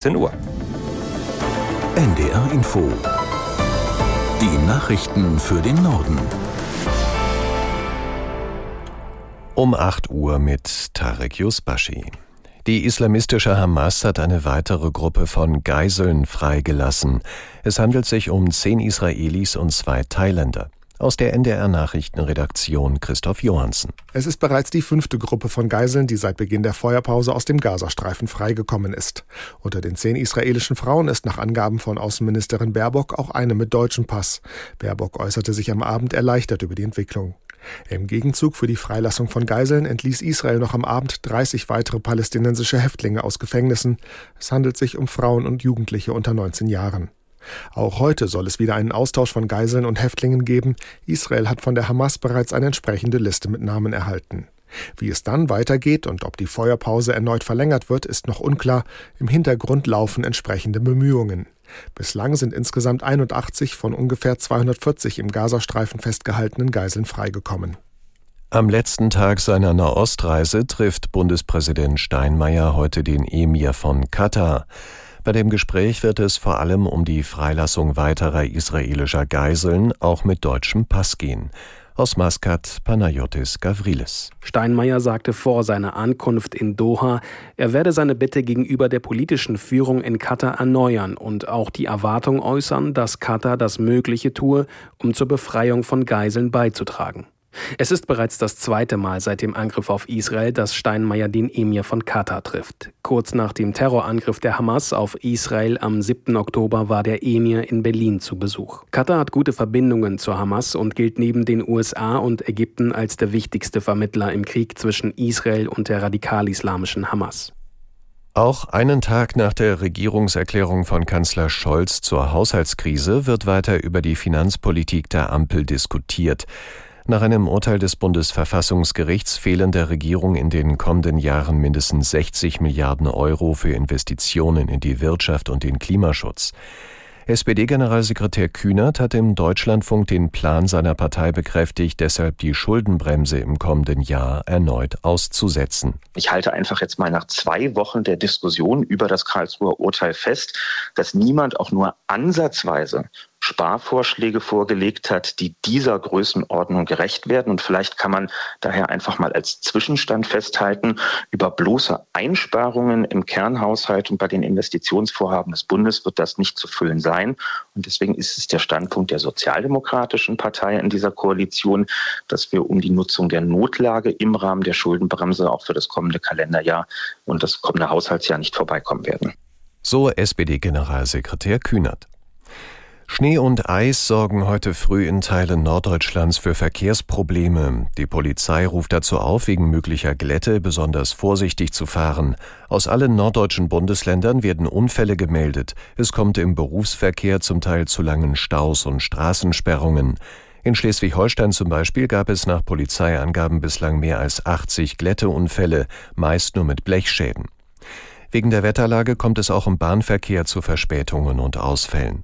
10 Uhr. NDR Info. Die Nachrichten für den Norden. Um 8 Uhr mit Tarek Yusbashi. Die islamistische Hamas hat eine weitere Gruppe von Geiseln freigelassen. Es handelt sich um zehn Israelis und zwei Thailänder. Aus der NDR Nachrichtenredaktion Christoph Johansen. Es ist bereits die fünfte Gruppe von Geiseln, die seit Beginn der Feuerpause aus dem Gazastreifen freigekommen ist. Unter den zehn israelischen Frauen ist nach Angaben von Außenministerin Baerbock auch eine mit deutschem Pass. Baerbock äußerte sich am Abend erleichtert über die Entwicklung. Im Gegenzug für die Freilassung von Geiseln entließ Israel noch am Abend 30 weitere palästinensische Häftlinge aus Gefängnissen. Es handelt sich um Frauen und Jugendliche unter 19 Jahren. Auch heute soll es wieder einen Austausch von Geiseln und Häftlingen geben. Israel hat von der Hamas bereits eine entsprechende Liste mit Namen erhalten. Wie es dann weitergeht und ob die Feuerpause erneut verlängert wird, ist noch unklar. Im Hintergrund laufen entsprechende Bemühungen. Bislang sind insgesamt 81 von ungefähr 240 im Gazastreifen festgehaltenen Geiseln freigekommen. Am letzten Tag seiner Nahostreise trifft Bundespräsident Steinmeier heute den Emir von Katar. Bei dem Gespräch wird es vor allem um die Freilassung weiterer israelischer Geiseln, auch mit deutschem Pass gehen. Aus Maskat Panayotis Gavrilis. Steinmeier sagte vor seiner Ankunft in Doha, er werde seine Bitte gegenüber der politischen Führung in Katar erneuern und auch die Erwartung äußern, dass Katar das Mögliche tue, um zur Befreiung von Geiseln beizutragen. Es ist bereits das zweite Mal seit dem Angriff auf Israel, dass Steinmeier den Emir von Katar trifft. Kurz nach dem Terrorangriff der Hamas auf Israel am 7. Oktober war der Emir in Berlin zu Besuch. Katar hat gute Verbindungen zur Hamas und gilt neben den USA und Ägypten als der wichtigste Vermittler im Krieg zwischen Israel und der radikal-islamischen Hamas. Auch einen Tag nach der Regierungserklärung von Kanzler Scholz zur Haushaltskrise wird weiter über die Finanzpolitik der Ampel diskutiert. Nach einem Urteil des Bundesverfassungsgerichts fehlen der Regierung in den kommenden Jahren mindestens 60 Milliarden Euro für Investitionen in die Wirtschaft und den Klimaschutz. SPD-Generalsekretär Kühnert hat im Deutschlandfunk den Plan seiner Partei bekräftigt, deshalb die Schuldenbremse im kommenden Jahr erneut auszusetzen. Ich halte einfach jetzt mal nach zwei Wochen der Diskussion über das Karlsruher Urteil fest, dass niemand auch nur ansatzweise Sparvorschläge vorgelegt hat, die dieser Größenordnung gerecht werden. Und vielleicht kann man daher einfach mal als Zwischenstand festhalten, über bloße Einsparungen im Kernhaushalt und bei den Investitionsvorhaben des Bundes wird das nicht zu füllen sein. Und deswegen ist es der Standpunkt der sozialdemokratischen Partei in dieser Koalition, dass wir um die Nutzung der Notlage im Rahmen der Schuldenbremse auch für das kommende Kalenderjahr und das kommende Haushaltsjahr nicht vorbeikommen werden. So SPD-Generalsekretär Kühnert. Schnee und Eis sorgen heute früh in Teilen Norddeutschlands für Verkehrsprobleme. Die Polizei ruft dazu auf, wegen möglicher Glätte besonders vorsichtig zu fahren. Aus allen norddeutschen Bundesländern werden Unfälle gemeldet. Es kommt im Berufsverkehr zum Teil zu langen Staus und Straßensperrungen. In Schleswig-Holstein zum Beispiel gab es nach Polizeiangaben bislang mehr als 80 Glätteunfälle, meist nur mit Blechschäden. Wegen der Wetterlage kommt es auch im Bahnverkehr zu Verspätungen und Ausfällen.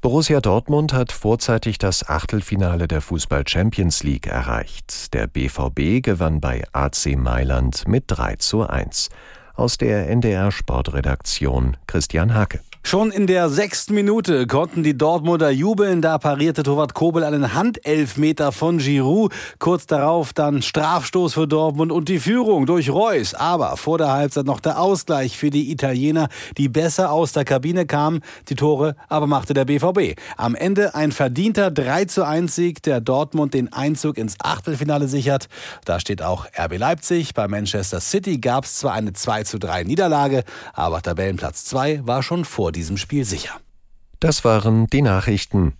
Borussia Dortmund hat vorzeitig das Achtelfinale der Fußball Champions League erreicht. Der BVB gewann bei AC Mailand mit 3 zu 1. Aus der NDR Sportredaktion Christian Hake. Schon in der sechsten Minute konnten die Dortmunder jubeln. Da parierte Torwart Kobel einen Handelfmeter von Giroud. Kurz darauf dann Strafstoß für Dortmund und die Führung durch Reus. Aber vor der Halbzeit noch der Ausgleich für die Italiener, die besser aus der Kabine kamen. Die Tore aber machte der BVB. Am Ende ein verdienter 3 zu 1 Sieg, der Dortmund den Einzug ins Achtelfinale sichert. Da steht auch RB Leipzig. Bei Manchester City gab es zwar eine 2 zu 3 Niederlage, aber Tabellenplatz 2 war schon vor diesem Spiel sicher. Das waren die Nachrichten.